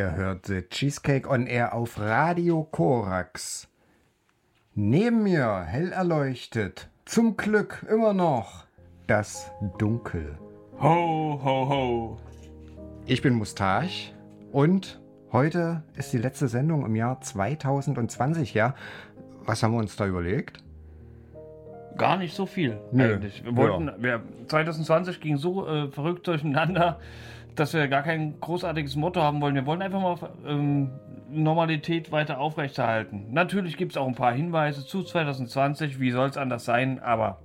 Ihr hört The Cheesecake on Air auf Radio Korax. Neben mir, hell erleuchtet, zum Glück immer noch, das Dunkel. Ho, ho, ho. Ich bin Mustache und heute ist die letzte Sendung im Jahr 2020, ja. Was haben wir uns da überlegt? Gar nicht so viel Nö. eigentlich. Wir wollten, wir, 2020 ging so äh, verrückt durcheinander, dass wir gar kein großartiges Motto haben wollen. Wir wollen einfach mal ähm, Normalität weiter aufrechterhalten. Natürlich gibt es auch ein paar Hinweise zu 2020, wie soll es anders sein, aber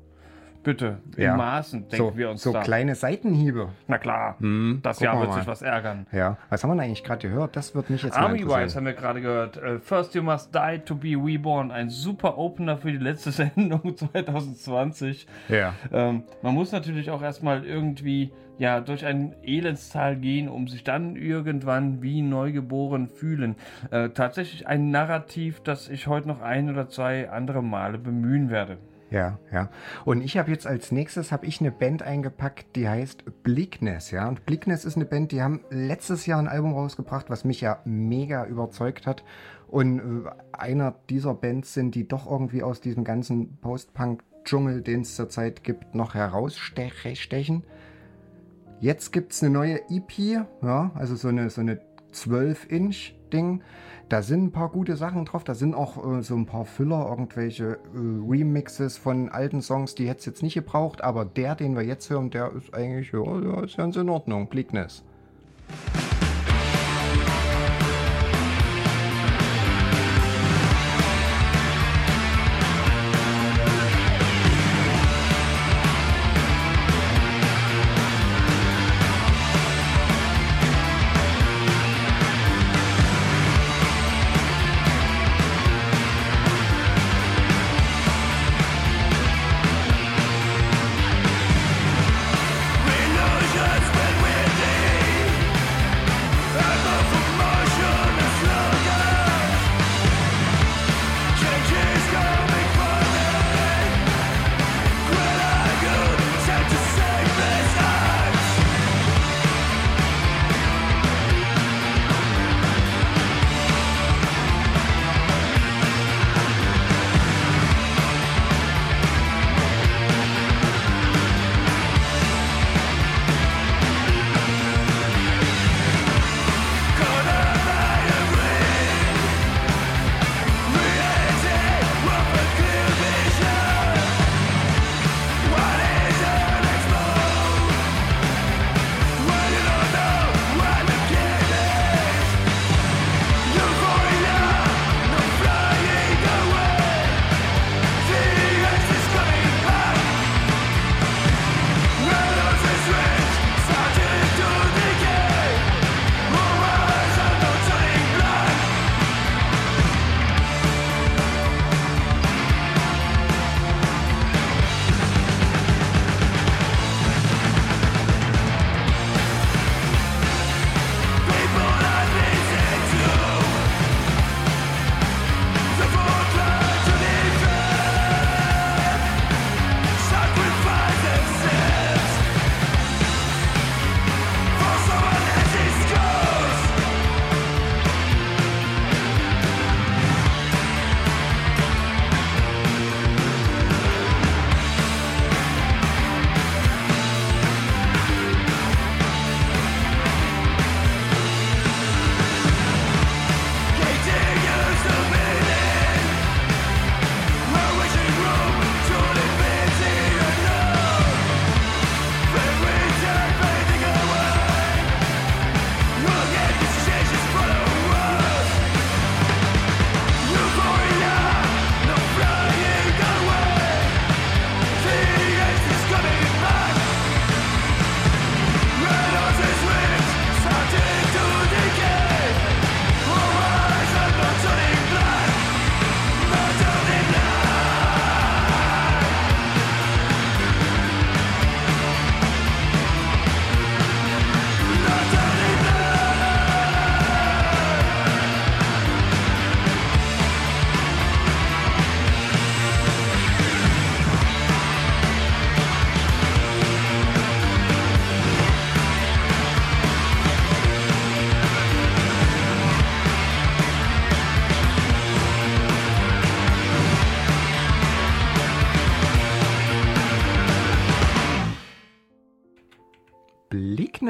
bitte, in Ja. Maßen denken So, wir uns so da. kleine Seitenhiebe. Na klar, das gucken Jahr wir wird sich was ärgern. Ja. Was haben wir denn eigentlich gerade gehört? Das wird mich jetzt Army interessieren. haben wir gerade gehört. Äh, First You Must Die to Be Reborn. Ein super Opener für die letzte Sendung 2020. Ja. Ähm, man muss natürlich auch erstmal irgendwie ja, durch ein Elendstal gehen, um sich dann irgendwann wie neugeboren fühlen. Äh, tatsächlich ein Narrativ, das ich heute noch ein oder zwei andere Male bemühen werde. Ja, ja. Und ich habe jetzt als nächstes habe ich eine Band eingepackt, die heißt Bleakness, ja. Und Bleakness ist eine Band, die haben letztes Jahr ein Album rausgebracht, was mich ja mega überzeugt hat. Und äh, einer dieser Bands sind, die doch irgendwie aus diesem ganzen Post-Punk-Dschungel, den es zurzeit gibt, noch herausstechen. Jetzt gibt es eine neue EP, ja, also so eine, so eine 12-Inch-Ding. Da sind ein paar gute Sachen drauf. Da sind auch äh, so ein paar Füller, irgendwelche äh, Remixes von alten Songs, die hätte es jetzt nicht gebraucht. Aber der, den wir jetzt hören, der ist eigentlich, ja, ist ganz in Ordnung. Bleakness.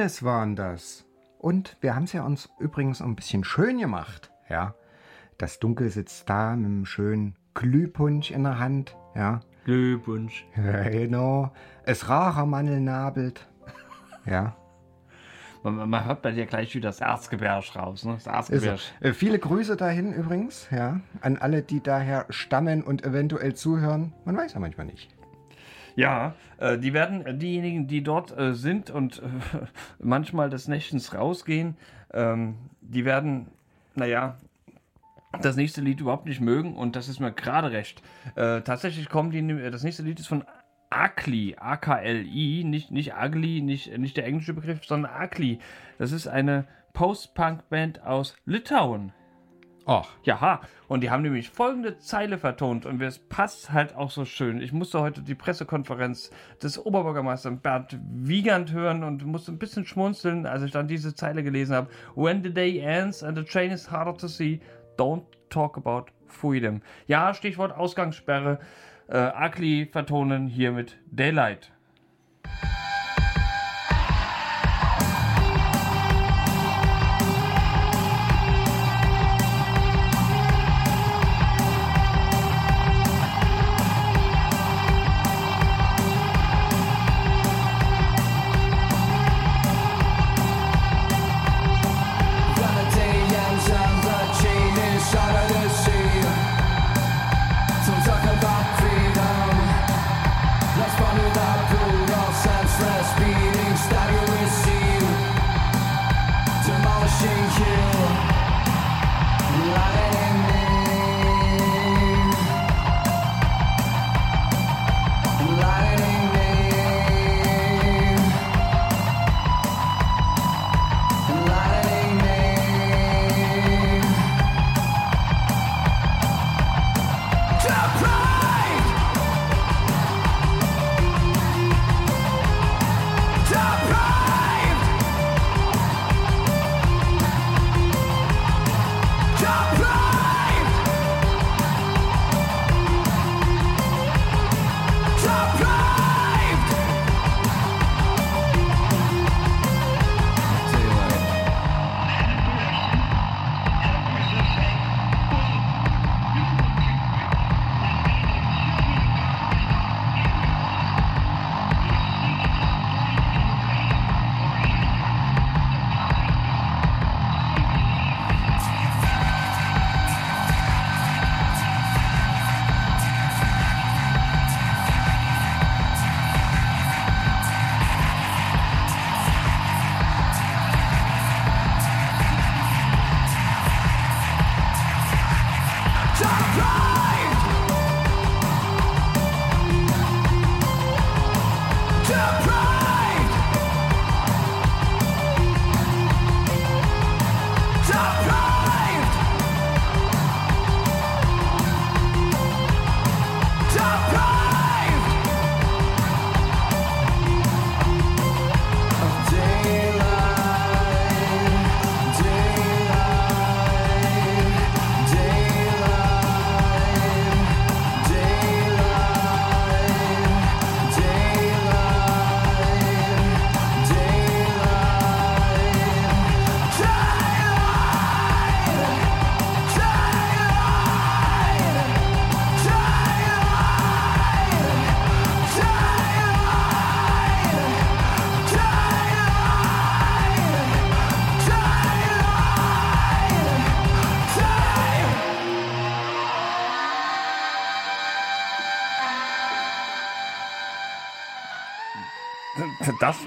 Bleakness waren das. Und wir haben es ja uns übrigens ein bisschen schön gemacht. Ja, das Dunkel sitzt da mit einem schönen Glühpunsch in der Hand. Ja, Glückwunsch. ja genau. Es Rachermannel nabelt. Ja, man, man hört bei dir gleich wieder das Erzgebirge raus, ne? Das Erzgebirge. er. Äh, viele Grüße dahin übrigens, ja, an alle, die daher stammen und eventuell zuhören. Man weiß ja manchmal nicht. Ja, äh, die werden, äh, diejenigen, die dort äh, sind und äh, manchmal des Nächtens rausgehen, ähm, die werden, naja, das nächste Lied überhaupt nicht mögen und das ist mir gerade recht. Äh, tatsächlich kommen die, äh, das nächste Lied ist von Akli, A-K-L-I, nicht, nicht Ugly, nicht, nicht der englische Begriff, sondern Akli. Das ist eine Post-Punk-Band aus Litauen. Ach, Jaha, und die haben nämlich folgende Zeile vertont und es passt halt auch so schön. Ich musste heute die Pressekonferenz des Oberbürgermeisters Bernd Wiegand hören und musste ein bisschen schmunzeln, als ich dann diese Zeile gelesen habe. When the day ends and the train is harder to see, don't talk about freedom. Ja, Stichwort Ausgangssperre. Äh, Akli vertonen hier mit Daylight.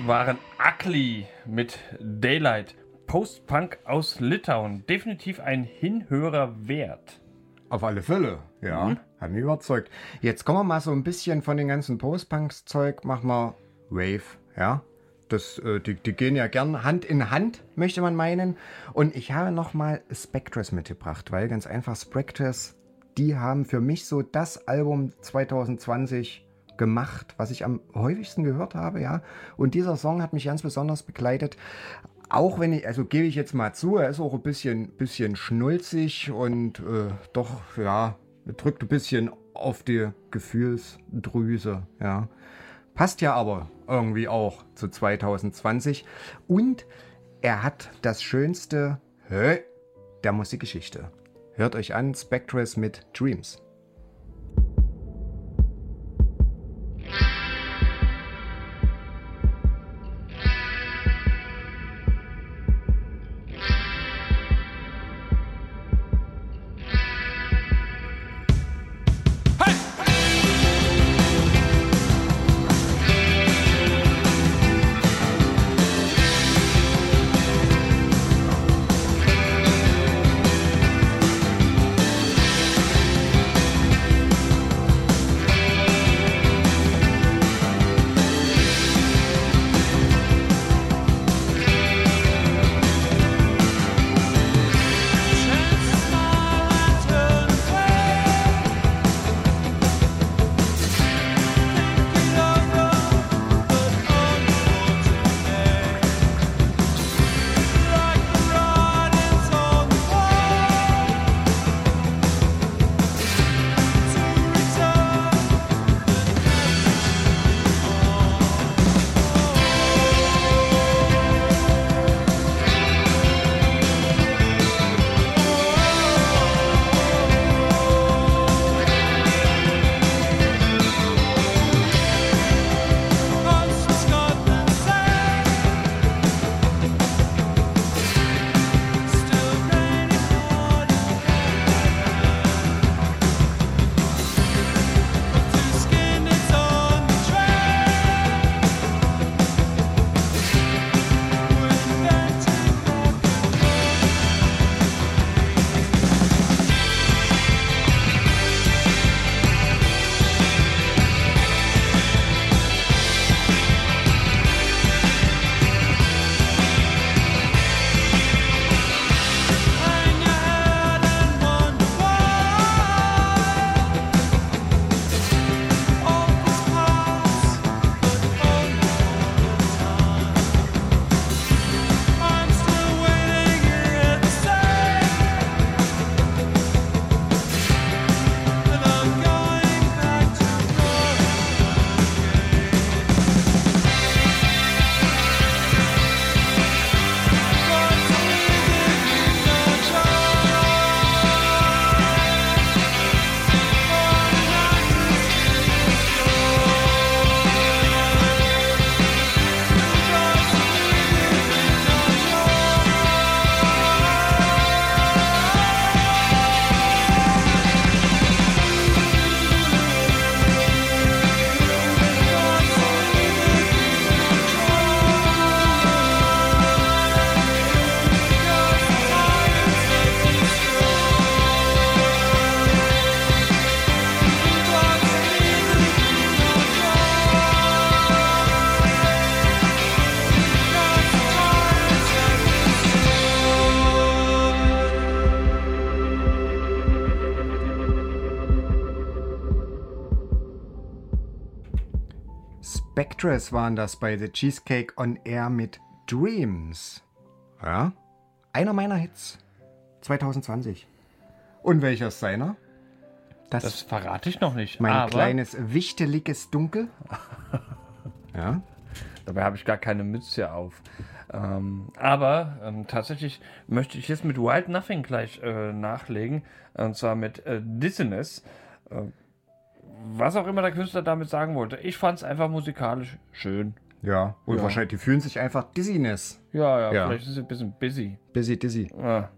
Waren Akli mit Daylight. Post-Punk aus Litauen. Definitiv ein Hinhörer wert. auf alle Fälle, ja. Hat mich überzeugt. Jetzt kommen wir mal so ein bisschen von den ganzen Post-Punks-Zeug, machen wir Wave, ja. Das, äh, die, die gehen ja gern Hand in Hand, möchte man meinen. Und ich habe nochmal Spectres mitgebracht, weil ganz einfach Spectres, die haben für mich so das Album 2020 gemacht, was ich am häufigsten gehört habe, ja. Und dieser Song hat mich ganz besonders begleitet. Auch wenn ich, also gebe ich jetzt mal zu, er ist auch ein bisschen, bisschen schnulzig und äh, doch, ja, drückt ein bisschen auf die Gefühlsdrüse, ja. Passt ja aber irgendwie auch zu 2020. Und er hat das schönste Hä? der Musikgeschichte. Hört euch an, Spectres mit Dreams. Spectres waren das bei The Cheesecake on Air mit Dreams. Ja, einer meiner Hits 2020. Und welcher ist seiner? Das, Das verrate ich noch nicht. mein aber kleines wichteliges Dunkel. Ja, dabei habe ich gar keine Mütze auf. Ähm, aber ähm, tatsächlich möchte ich jetzt mit Wild Nothing gleich äh, nachlegen. Und zwar mit äh, Dizziness. Äh, was auch immer der Künstler damit sagen wollte. Ich fand es einfach musikalisch schön. ja. Und Ja. wahrscheinlich, die fühlen sich einfach Dizziness. Ja, ja, Ja. vielleicht ist es ein bisschen busy. Busy Dizzy. Ja.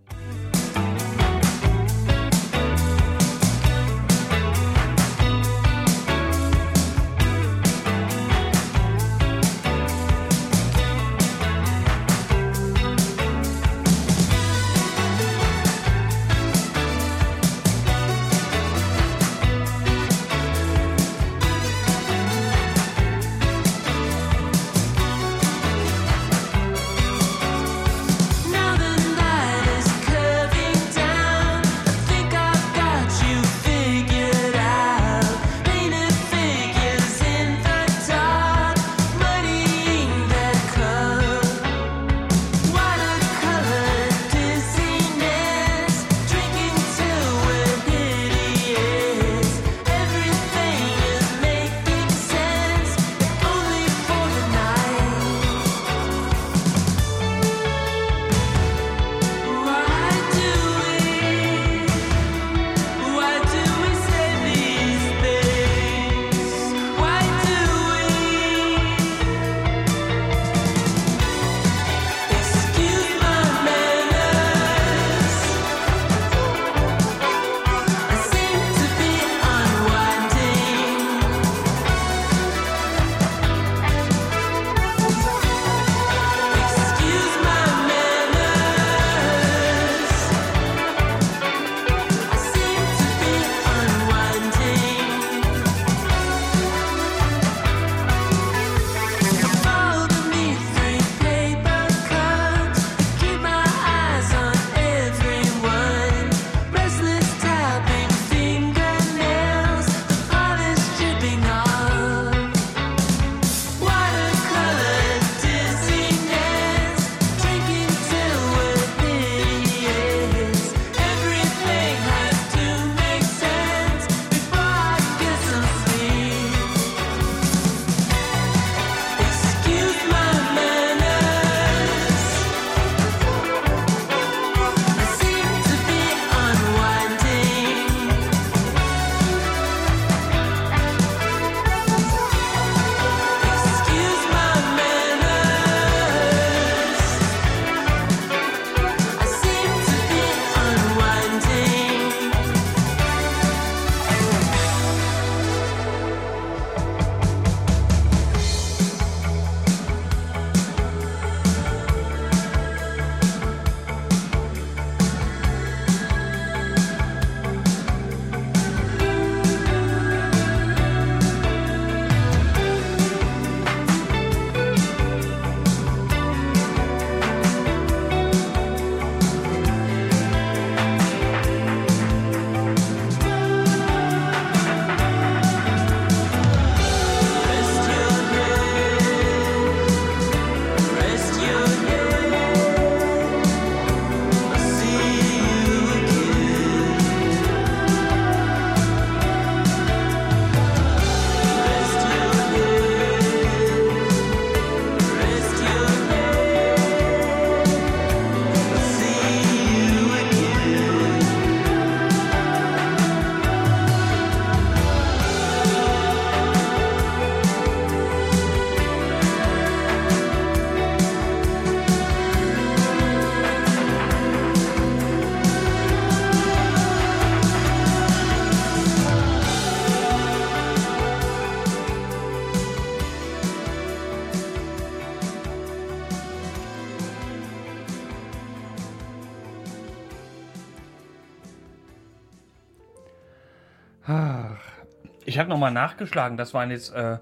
Habe nochmal nachgeschlagen. Das waren jetzt äh,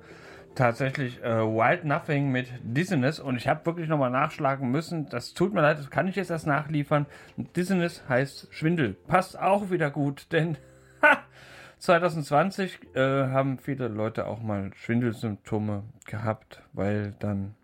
tatsächlich äh, Wild Nothing mit Dizziness. Und ich habe wirklich nochmal nachschlagen müssen. Das tut mir leid, das kann ich jetzt erst nachliefern. Dizziness heißt Schwindel. Passt auch wieder gut, denn ha, 2020 äh, haben viele Leute auch mal Schwindelsymptome gehabt, weil dann,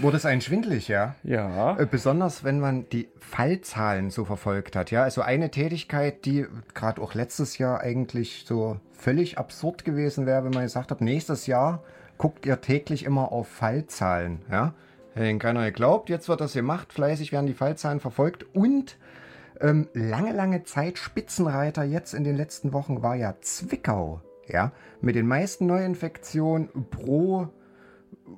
Wurde es einen schwindelig, ja? ja, Äh, Besonders wenn man die Fallzahlen so verfolgt hat, ja. Also eine Tätigkeit, die gerade auch letztes Jahr eigentlich so völlig absurd gewesen wäre, wenn man gesagt hat, nächstes Jahr guckt ihr täglich immer auf Fallzahlen, ja. Hätte keiner geglaubt, jetzt wird das gemacht, fleißig werden die Fallzahlen verfolgt und ähm, lange, lange Zeit Spitzenreiter jetzt in den letzten Wochen war ja Zwickau, ja. Mit den meisten Neuinfektionen pro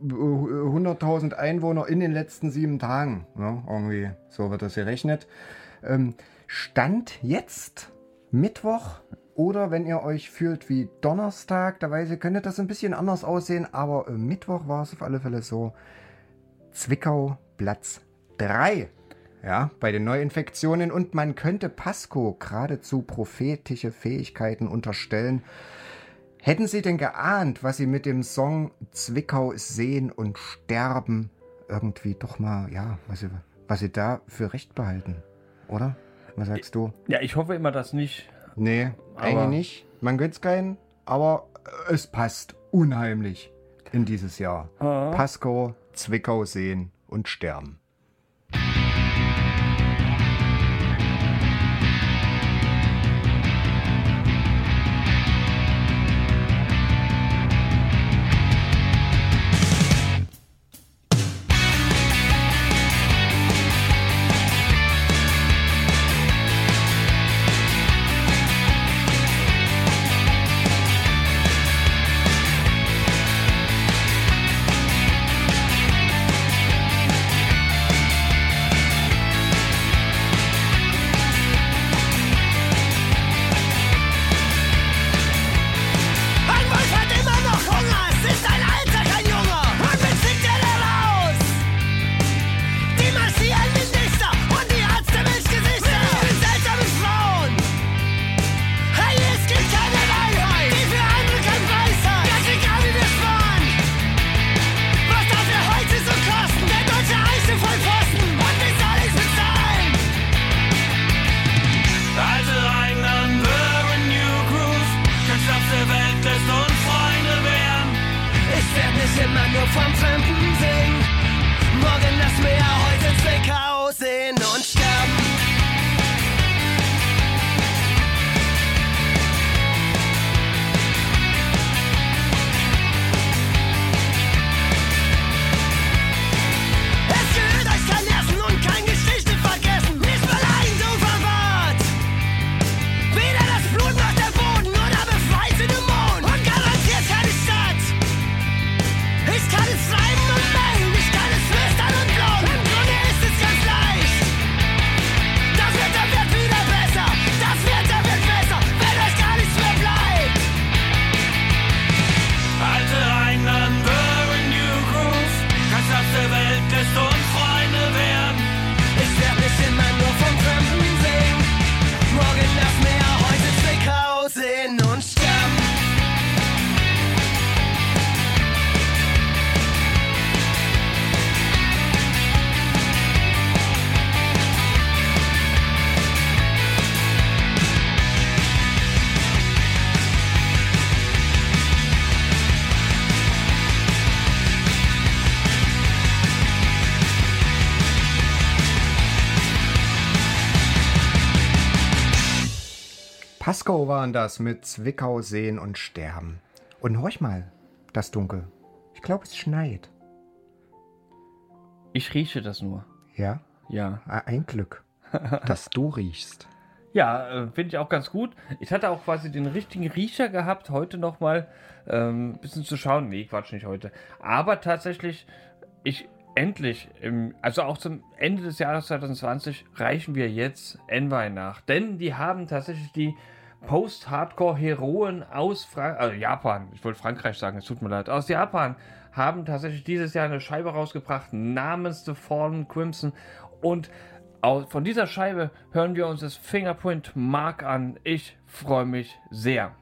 100.000 Einwohner in den letzten sieben Tagen. Ja, irgendwie, so wird das gerechnet. Ähm, Stand jetzt Mittwoch oder wenn ihr euch fühlt wie Donnerstag, da weiß ich, könnte das ein bisschen anders aussehen, aber äh, Mittwoch war es auf alle Fälle so. Zwickau Platz 3. Ja, bei den Neuinfektionen und man könnte Pasco geradezu prophetische Fähigkeiten unterstellen. Hätten Sie denn geahnt, was Sie mit dem Song Zwickau sehen und sterben irgendwie doch mal, ja, was Sie, was Sie da für recht behalten? Oder? Was sagst du? ja, ich hoffe immer, dass nicht. Nee, eigentlich nicht. Man gönnt's keinen, aber es passt unheimlich in dieses Jahr. Ah. Pasco, Zwickau sehen und sterben. Pasco waren das mit Zwickau sehen und sterben. Und horch mal, das Dunkel. Ich glaube, es schneit. Ich rieche das nur. Ja, Ja. Ah, ein Glück, dass du riechst. Ja, äh, finde ich auch ganz gut. Ich hatte auch quasi den richtigen Riecher gehabt, heute nochmal ähm, ein bisschen zu schauen. Nee, Quatsch, nicht heute. Aber tatsächlich, ich endlich, im, also auch zum Ende des Jahres 2020, reichen wir jetzt Envy nach. Denn die haben tatsächlich die Post-Hardcore-Heroen aus Fra also Japan, ich wollte Frankreich sagen, es tut mir leid, aus Japan, haben tatsächlich dieses Jahr eine Scheibe rausgebracht namens The Fallen Crimson und von dieser Scheibe hören wir uns das Fingerprint Mark an. Ich freue mich sehr.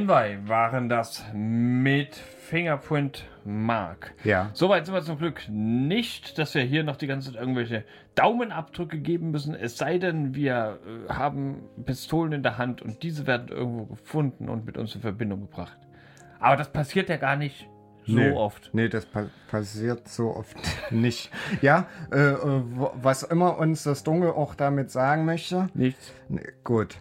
Envy waren das mit Fingerprint Mark. Ja. Soweit sind wir zum Glück nicht, dass wir hier noch die ganze Zeit irgendwelche Daumenabdrücke geben müssen. Es sei denn, wir äh, haben Pistolen in der Hand und diese werden irgendwo gefunden und mit uns in Verbindung gebracht. Aber das passiert ja gar nicht so nee, oft. Nee, das pa passiert so oft nicht. Ja, äh, äh, was immer uns das Dunkel auch damit sagen möchte. Nichts. Nee, gut.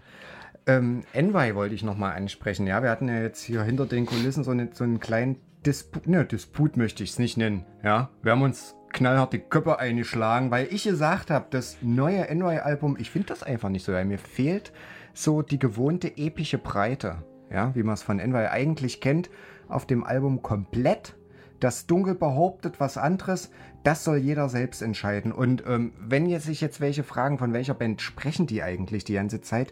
Ähm, Envy wollte ich nochmal ansprechen. Ja, wir hatten ja jetzt hier hinter den Kulissen so, eine, so einen kleinen Disput, ne, Disput möchte ich es nicht nennen. Ja, wir haben uns knallhart die Köpfe eingeschlagen, weil ich gesagt habe, das neue Envy-Album, ich finde das einfach nicht so, weil mir fehlt so die gewohnte epische Breite. Ja, wie man es von Envy eigentlich kennt, auf dem Album komplett. Das Dunkel behauptet was anderes, das soll jeder selbst entscheiden. Und ähm, wenn jetzt sich jetzt welche fragen, von welcher Band sprechen die eigentlich die ganze Zeit,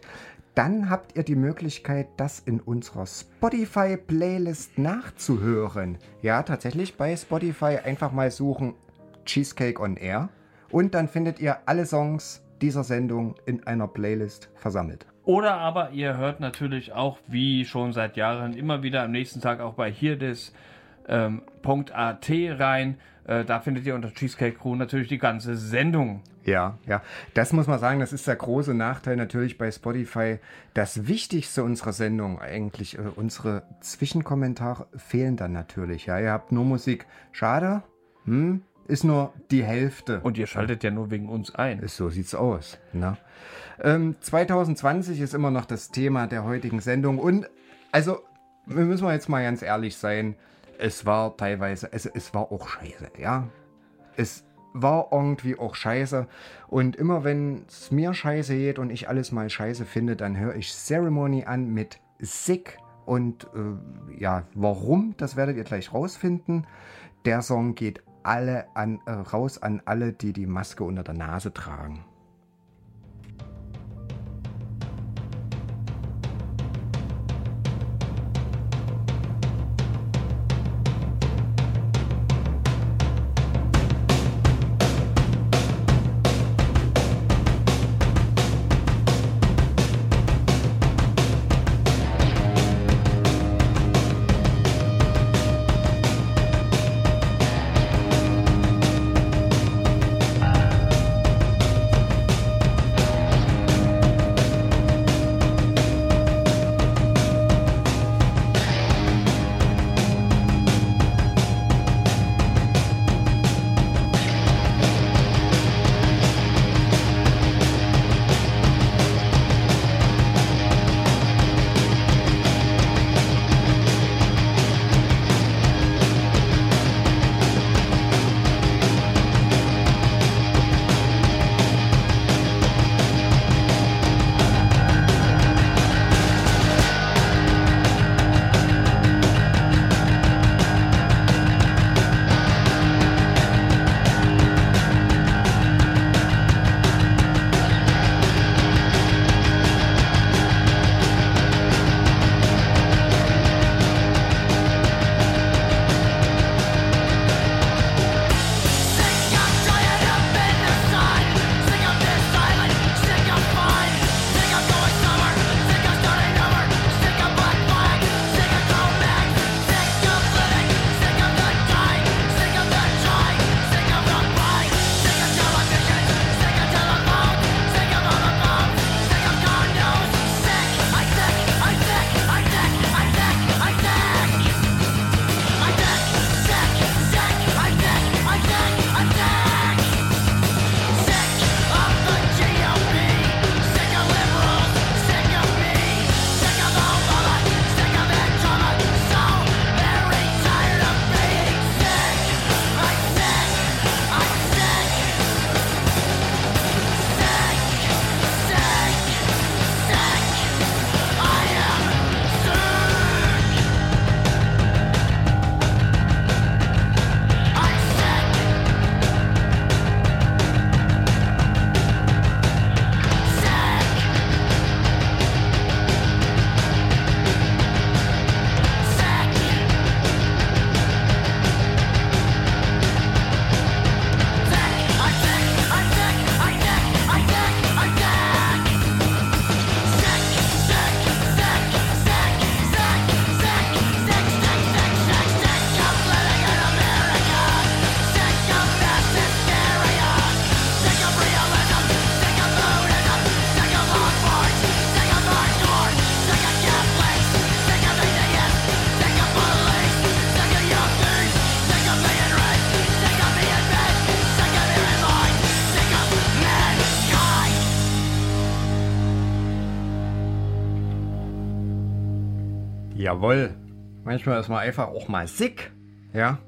dann habt ihr die Möglichkeit, das in unserer Spotify-Playlist nachzuhören. Ja, tatsächlich bei Spotify einfach mal suchen Cheesecake on Air und dann findet ihr alle Songs dieser Sendung in einer Playlist versammelt. Oder aber ihr hört natürlich auch, wie schon seit Jahren, immer wieder am nächsten Tag auch bei hier des ähm, rein. Äh, da findet ihr unter Cheesecake Crew natürlich die ganze Sendung. Ja, ja. Das muss man sagen, das ist der große Nachteil natürlich bei Spotify. Das Wichtigste unserer Sendung, eigentlich äh, unsere Zwischenkommentare, fehlen dann natürlich. Ja, ihr habt nur Musik. Schade. Hm? Ist nur die Hälfte. Und ihr schaltet ja nur wegen uns ein. Ist so sieht's aus. Ne? Ähm, 2020 ist immer noch das Thema der heutigen Sendung. Und also, wir müssen wir jetzt mal ganz ehrlich sein. Es war teilweise, es, es war auch scheiße, ja. Es war irgendwie auch scheiße. Und immer wenn es mir scheiße geht und ich alles mal scheiße finde, dann höre ich Ceremony an mit Sick. Und äh, ja, warum, das werdet ihr gleich rausfinden. Der Song geht alle an, äh, raus an alle, die die Maske unter der Nase tragen. Jawohl. Manchmal ist man einfach auch mal sick. Ja.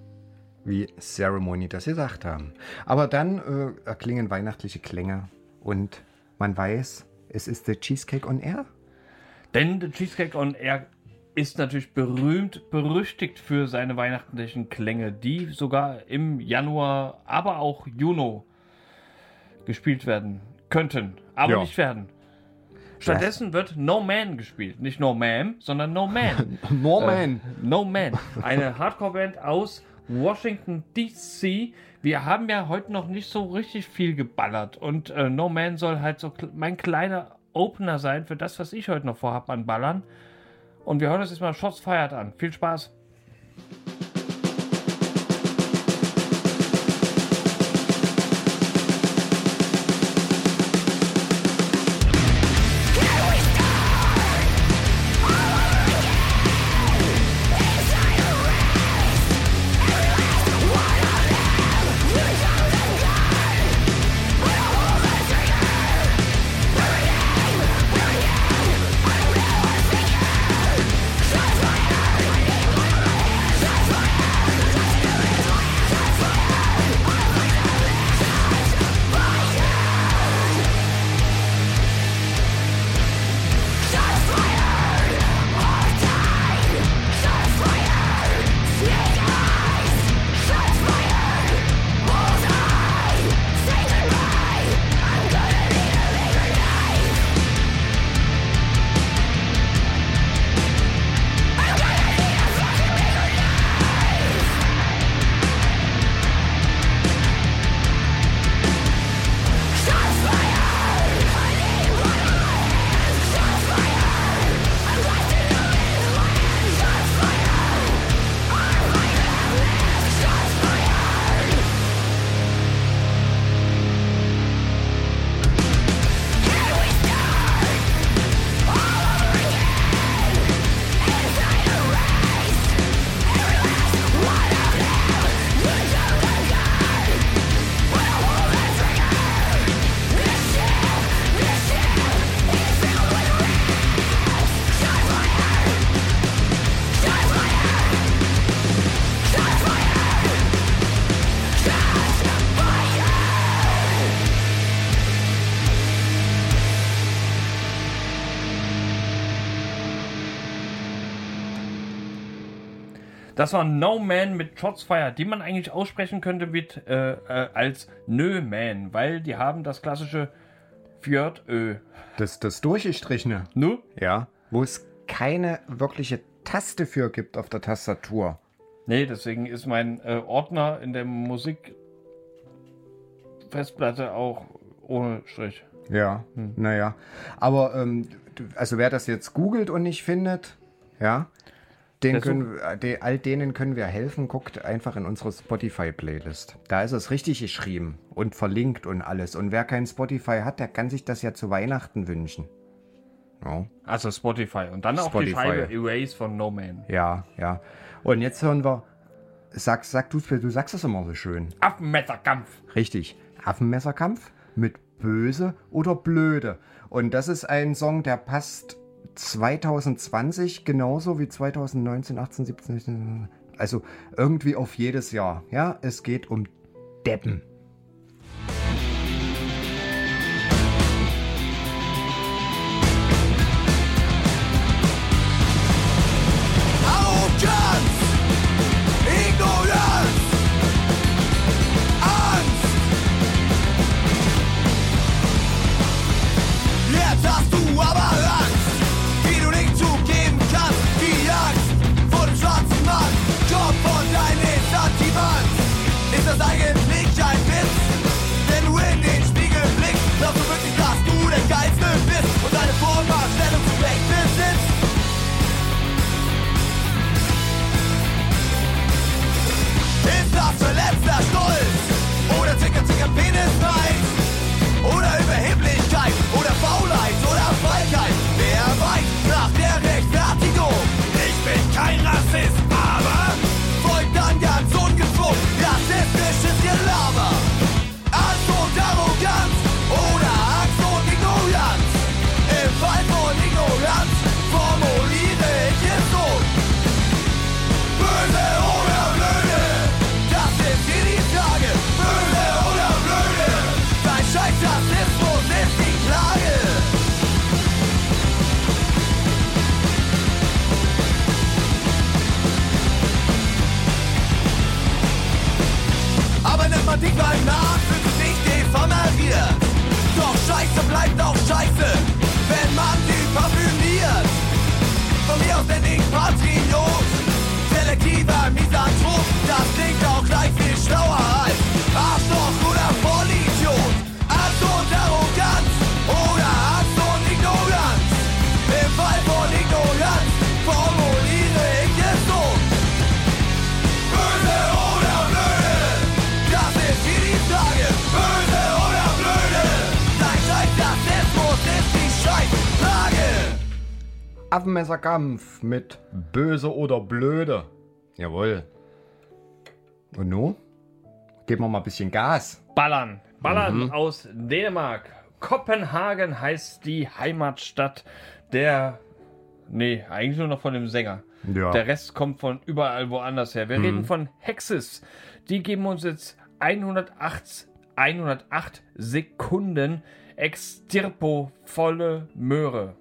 Wie Ceremony das gesagt haben. Aber dann äh, erklingen weihnachtliche Klänge. Und man weiß, es ist der Cheesecake on Air. Denn der Cheesecake on Air ist natürlich berühmt, berüchtigt für seine weihnachtlichen Klänge, die sogar im Januar, aber auch Juni gespielt werden könnten, aber Ja. nicht werden. Stattdessen wird No Man gespielt. Nicht No Man, sondern No Man. Norman. no Man. Eine Hardcore-Band aus Washington DC. Wir haben ja heute noch nicht so richtig viel geballert. Und äh, No Man soll halt so mein kleiner Opener sein für das, was ich heute noch vorhab an Ballern. Und wir hören uns jetzt mal Shots Fired an. Viel Spaß. Das war No Man mit Shots Fired, die man eigentlich aussprechen könnte mit, äh, äh, als Nö Man, weil die haben das klassische Fjord Ö. Das, das durchgestrichene. Nu? Ja. Wo es keine wirkliche Taste für gibt auf der Tastatur. Nee, deswegen ist mein äh, Ordner in der Musik Festplatte auch ohne Strich. Ja, naja. Aber ähm, also wer das jetzt googelt und nicht findet, ja, den können, de, all denen können wir helfen. Guckt einfach in unsere Spotify-Playlist. Da ist es richtig geschrieben und verlinkt und alles. Und wer kein Spotify hat, der kann sich das ja zu Weihnachten wünschen. Ja, Also Spotify. Und dann auch Spotify. die Scheibe Erase von No Man. ja. ja. Und jetzt hören wir, sag, sag du, du sagst es immer so schön. Affenmesserkampf. Richtig. Affenmesserkampf mit böse oder blöde. Und das ist ein Song, der passt 2020 genauso wie 2019, 18, 17, 19. Also irgendwie auf jedes Jahr. Ja, es geht um Deppen. das klingt auch gleich viel schlauer als Arschloch oder Vollidiot. Angst und Arroganz oder Angst Ignoranz. Im Fall von Ignoranz formuliere ich es so. Böse oder blöde, das ist die Frage. Böse oder blöde, dein Scheiß, Narzissmus ist die Scheißfrage. Affenmesserkampf mit Böse oder Blöde. Jawohl. Und nun? Geben wir mal ein bisschen Gas. Ballern. Ballern aus Dänemark. Kopenhagen heißt die Heimatstadt der. Nee, eigentlich nur noch von dem Sänger. Ja. Der Rest kommt von überall woanders her. Wir reden von Hexes. Die geben uns jetzt 108, 108 Sekunden Extirpo volle Möhre.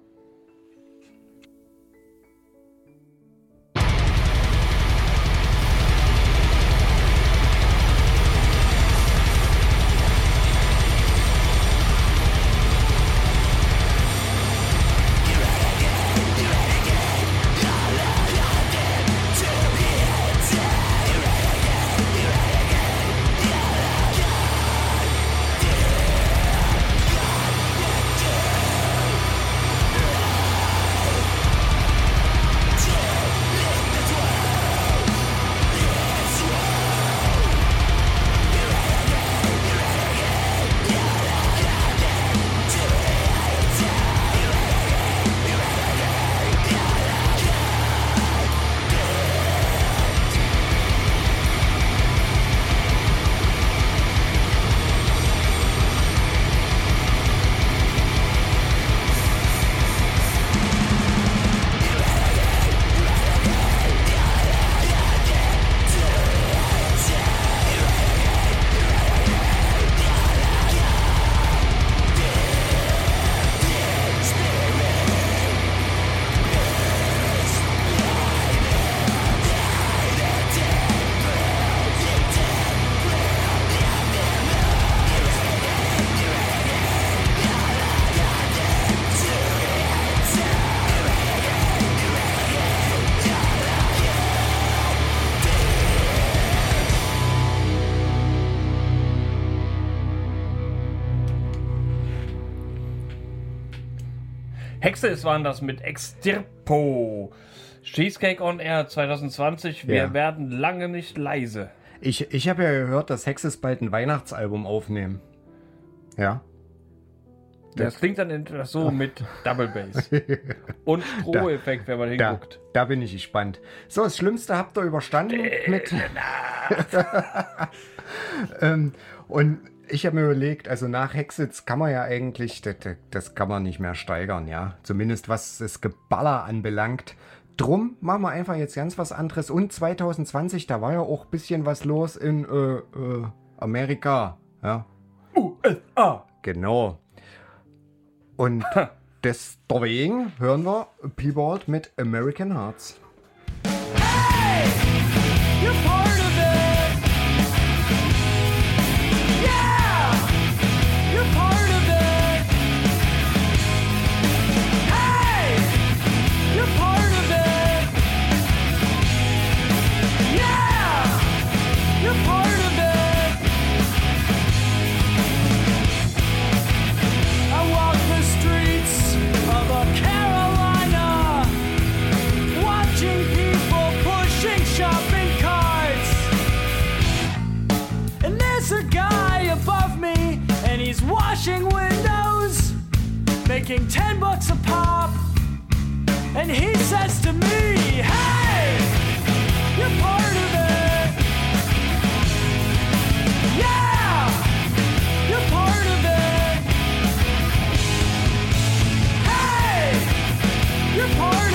Hexes waren das mit Extirpo. Cheesecake on Air 2020. Wir Ja. werden lange nicht leise. Ich, ich habe ja gehört, dass Hexes bald ein Weihnachtsalbum aufnehmen. Ja. Das klingt dann etwas so mit Double Bass. Und Stroheffekt, wenn man Da, hinguckt. da bin ich gespannt. So, das Schlimmste habt ihr überstanden mit. ähm, und ich habe mir überlegt, also nach Hexitz kann man ja eigentlich, das, das kann man nicht mehr steigern, ja. Zumindest was das Geballer anbelangt. Drum machen wir einfach jetzt ganz was anderes. Und 2020, da war ja auch ein bisschen was los in äh, äh, Amerika. Ja. USA. Genau. Und deswegen hören wir Peabald mit American Hearts. You're part of he's washing windows, making 10 bucks a pop. And he says to me, Hey, you're part of it. Yeah, you're part of it. Hey, you're part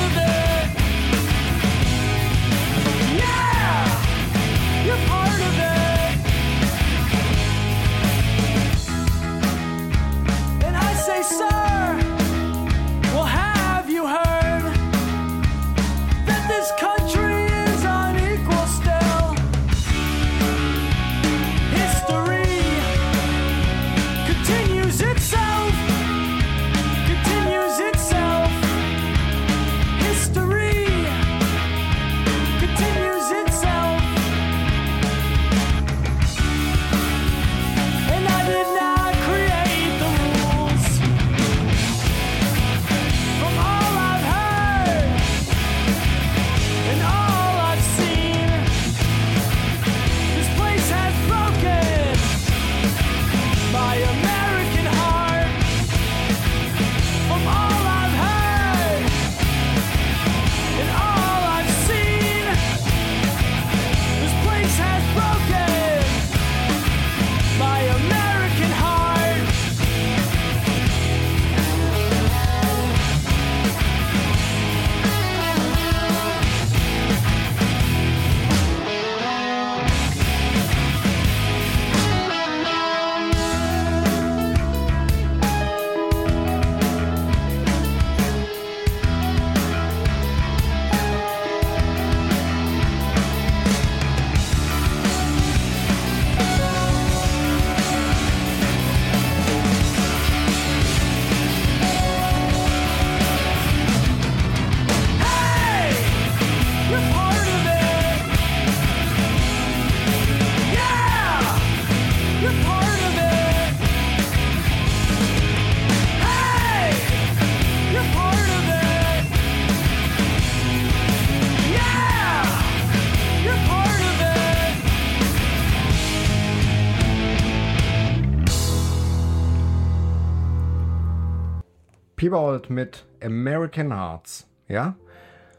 Piebold mit American Hearts. Ja?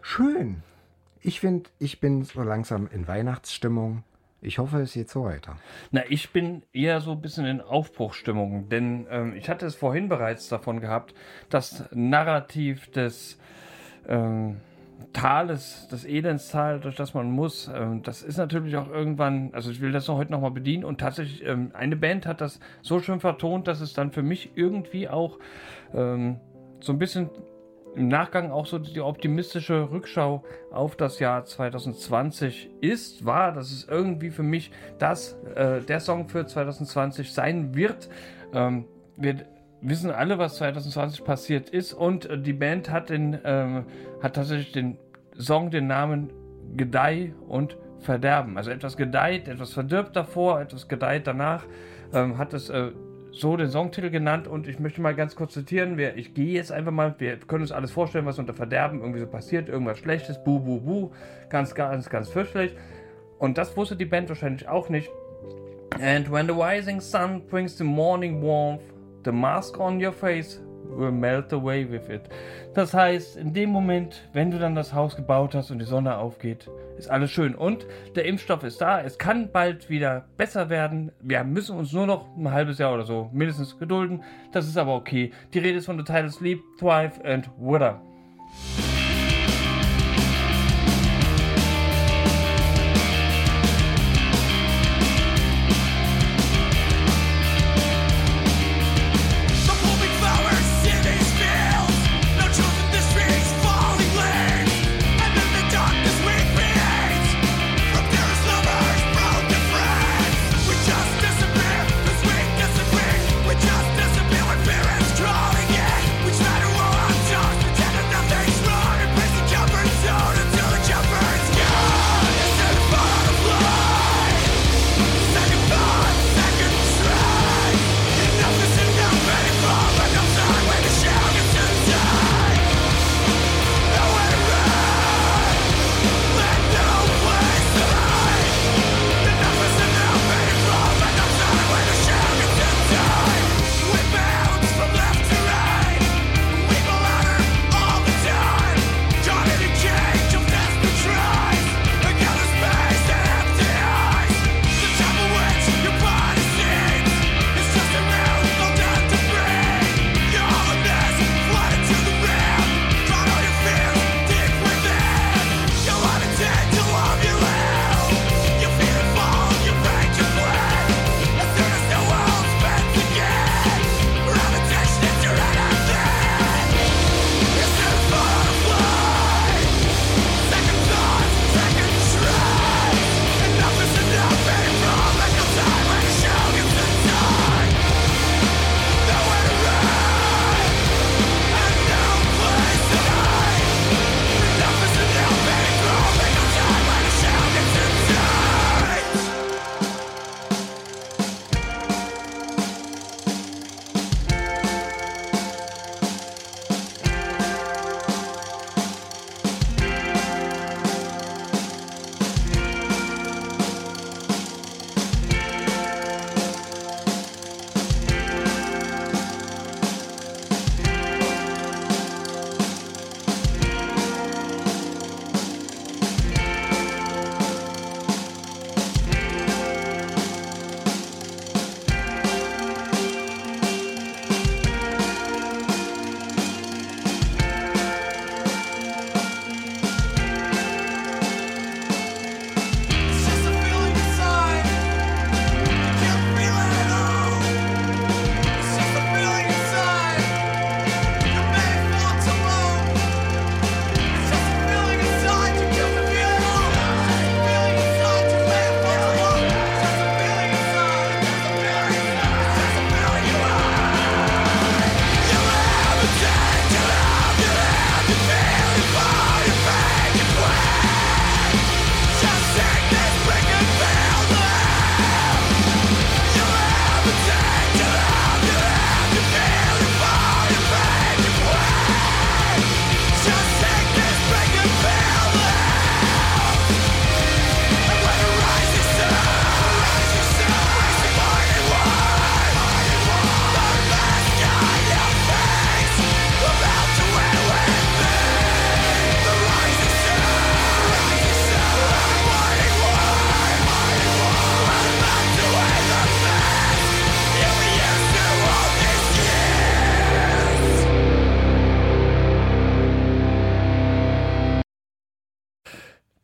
Schön. Ich finde, ich bin so langsam in Weihnachtsstimmung. Ich hoffe, es geht so weiter. Na, ich bin eher so ein bisschen in Aufbruchstimmung, denn ähm, ich hatte es vorhin bereits davon gehabt, das Narrativ des ähm, Tales, das Elendstal, durch das man muss, ähm, das ist natürlich auch irgendwann, also ich will das noch heute nochmal bedienen und tatsächlich, ähm, eine Band hat das so schön vertont, dass es dann für mich irgendwie auch ähm, so ein bisschen im Nachgang auch so die optimistische Rückschau auf das Jahr 2020 ist, war, dass es irgendwie für mich das, äh, der Song für 2020 sein wird. Ähm, wir wissen alle, was 2020 passiert ist und äh, die Band hat, den, ähm, hat tatsächlich den Song den Namen Gedeih und Verderben. Also etwas gedeiht, etwas verdirbt davor, etwas gedeiht danach, ähm, hat es äh, so den Songtitel genannt und ich möchte mal ganz kurz zitieren. Wir, ich gehe jetzt einfach mal, wir können uns alles vorstellen, was unter Verderben irgendwie so passiert, irgendwas Schlechtes, buh, buh, buh, ganz, ganz, ganz fürchterlich. Und das wusste die Band wahrscheinlich auch nicht. And when the rising sun brings the morning warmth, the mask on your face melt away with it. Das heißt, in dem Moment, wenn du dann das Haus gebaut hast und die Sonne aufgeht, ist alles schön. Und der Impfstoff ist da. Es kann bald wieder besser werden. Wir müssen uns nur noch ein halbes Jahr oder so mindestens gedulden. Das ist aber okay. Die Rede ist von The Title Sleep, Thrive and Wither.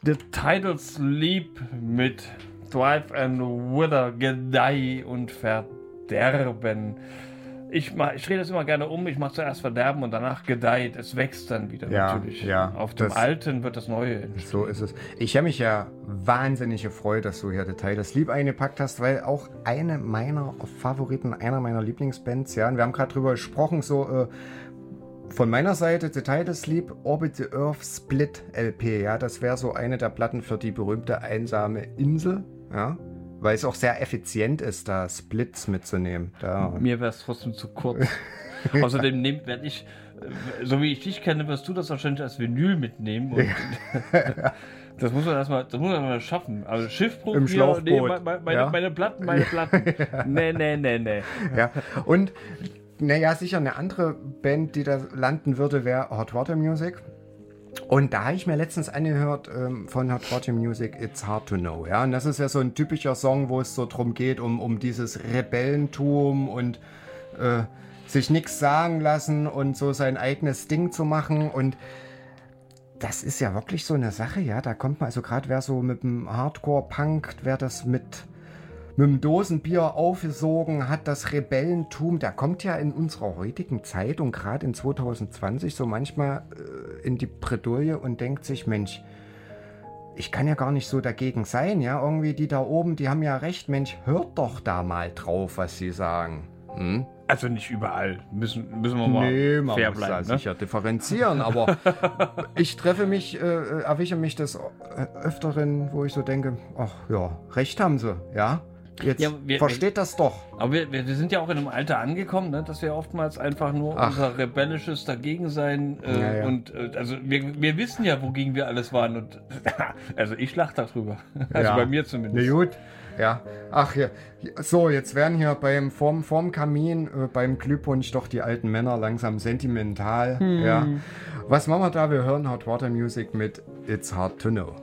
The Tidal Sleep mit Drive and Wither, Gedeih und Verderben. Ich, mach, ich drehe das immer gerne um. Ich mache zuerst Verderben und danach gedeiht. Es wächst dann wieder Ja, natürlich. ja, Auf dem Alten wird das Neue entstehen. So ist es. Ich habe mich ja wahnsinnig gefreut, dass du hier Detail das Lieb eingepackt hast, weil auch eine meiner Favoriten, einer meiner Lieblingsbands, ja, und wir haben gerade drüber gesprochen, so äh, von meiner Seite Detail das Lieb, Orbit the Earth Split LP, ja, das wäre so eine der Platten für die berühmte einsame Insel, ja, weil es auch sehr effizient ist, da Splits mitzunehmen. Da, Mir wäre es trotzdem zu kurz. Außerdem werde ich, äh, so wie ich dich kenne, wirst du das wahrscheinlich als Vinyl mitnehmen. Und das muss man erstmal, das muss man erstmal schaffen. Also Schiffbruch Im hier, nee, me- me- meine, ja. meine Platten, meine Platten. Nee, nee, nee, nee. Ja, und naja, sicher eine andere Band, die da landen würde, wäre Hot Water Music. Und da habe ich mir letztens angehört ähm, von Hot Water Music, It's Hard to Know. Ja, und das ist ja so ein typischer Song, wo es so drum geht, um, um dieses Rebellentum und äh, sich nichts sagen lassen und so sein eigenes Ding zu machen. Und das ist ja wirklich so eine Sache, ja. Da kommt man, also gerade wer so mit dem Hardcore-Punk, wer das mit mit dem Dosenbier aufgesogen hat, das Rebellentum, der kommt ja in unserer heutigen Zeit und gerade in 2020 so manchmal äh, in die Bredouille und denkt sich, Mensch, ich kann ja gar nicht so dagegen sein, ja, irgendwie die da oben, die haben ja recht, Mensch, hört doch da mal drauf, was sie sagen. Hm? Also nicht überall. Müssen, müssen wir mal Nee, man fair muss da bleiben. Ne? sicher differenzieren, aber ich treffe mich, äh, erwische mich des äh, Öfteren, wo ich so denke, ach ja, recht haben sie, ja. Jetzt Ja, wir- versteht das doch. Aber wir, wir, sind ja auch in einem Alter angekommen, ne, dass wir oftmals einfach nur Ach. unser rebellisches Dagegensein äh, Ja, ja. und äh, also wir, wir wissen ja, wogegen wir alles waren und also ich lach darüber. Also Ja. bei mir zumindest. Na gut. Ja. Ach ja. So, jetzt werden hier beim vorm, vorm Kamin, äh, beim Glühpunsch doch die alten Männer langsam sentimental. Hm. Ja. Was machen wir da? Wir hören Hot Water Music mit It's Hard to Know.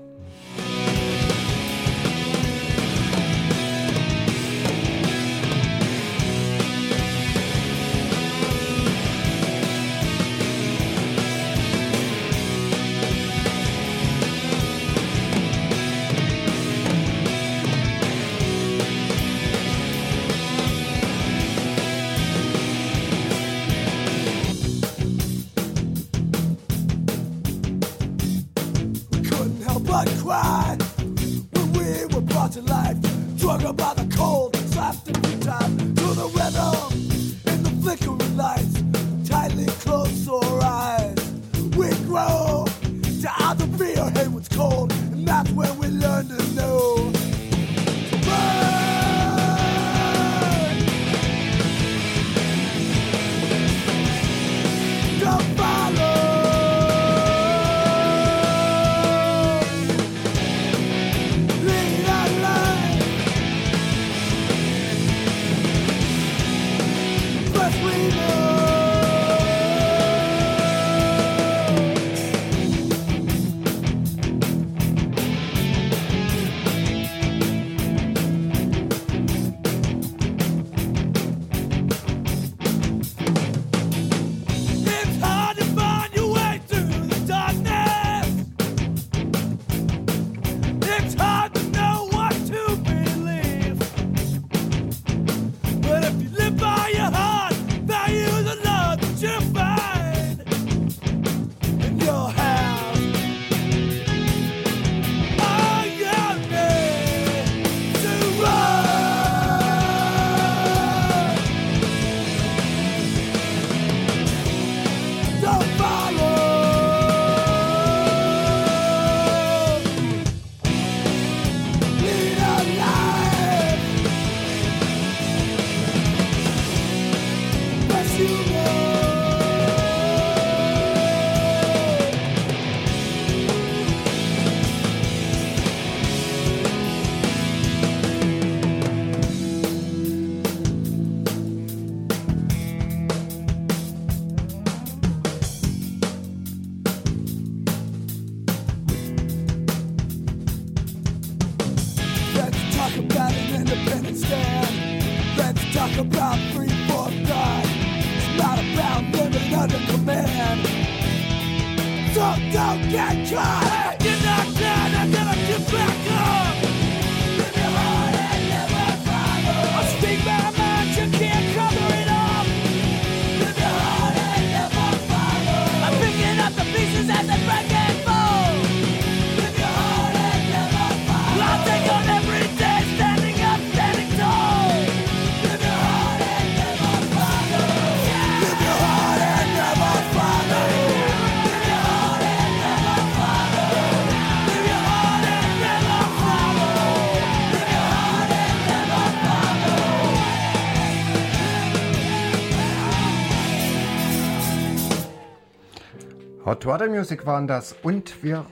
Hot Water Music waren das und wir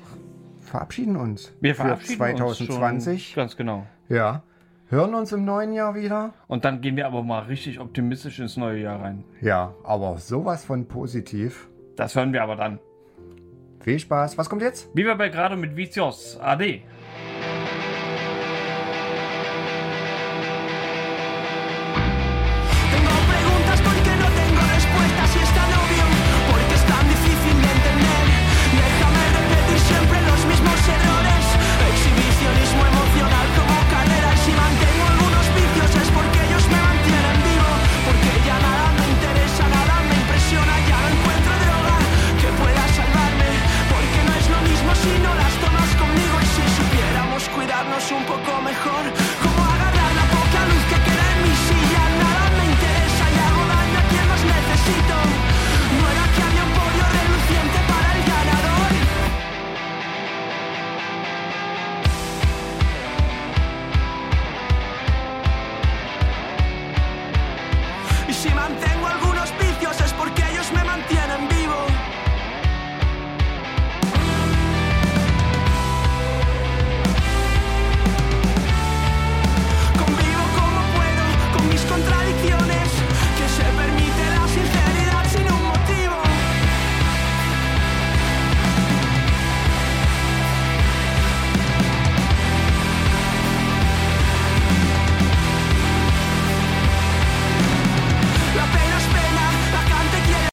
verabschieden uns Wir für verabschieden 2020. Uns ganz genau. Ja. Hören uns im neuen Jahr wieder. Und dann gehen wir aber mal richtig optimistisch ins neue Jahr rein. Ja, aber sowas von positiv. Das hören wir aber dann. Viel Spaß. Was kommt jetzt? Wie wir bei gerade mit Vicios. Ade.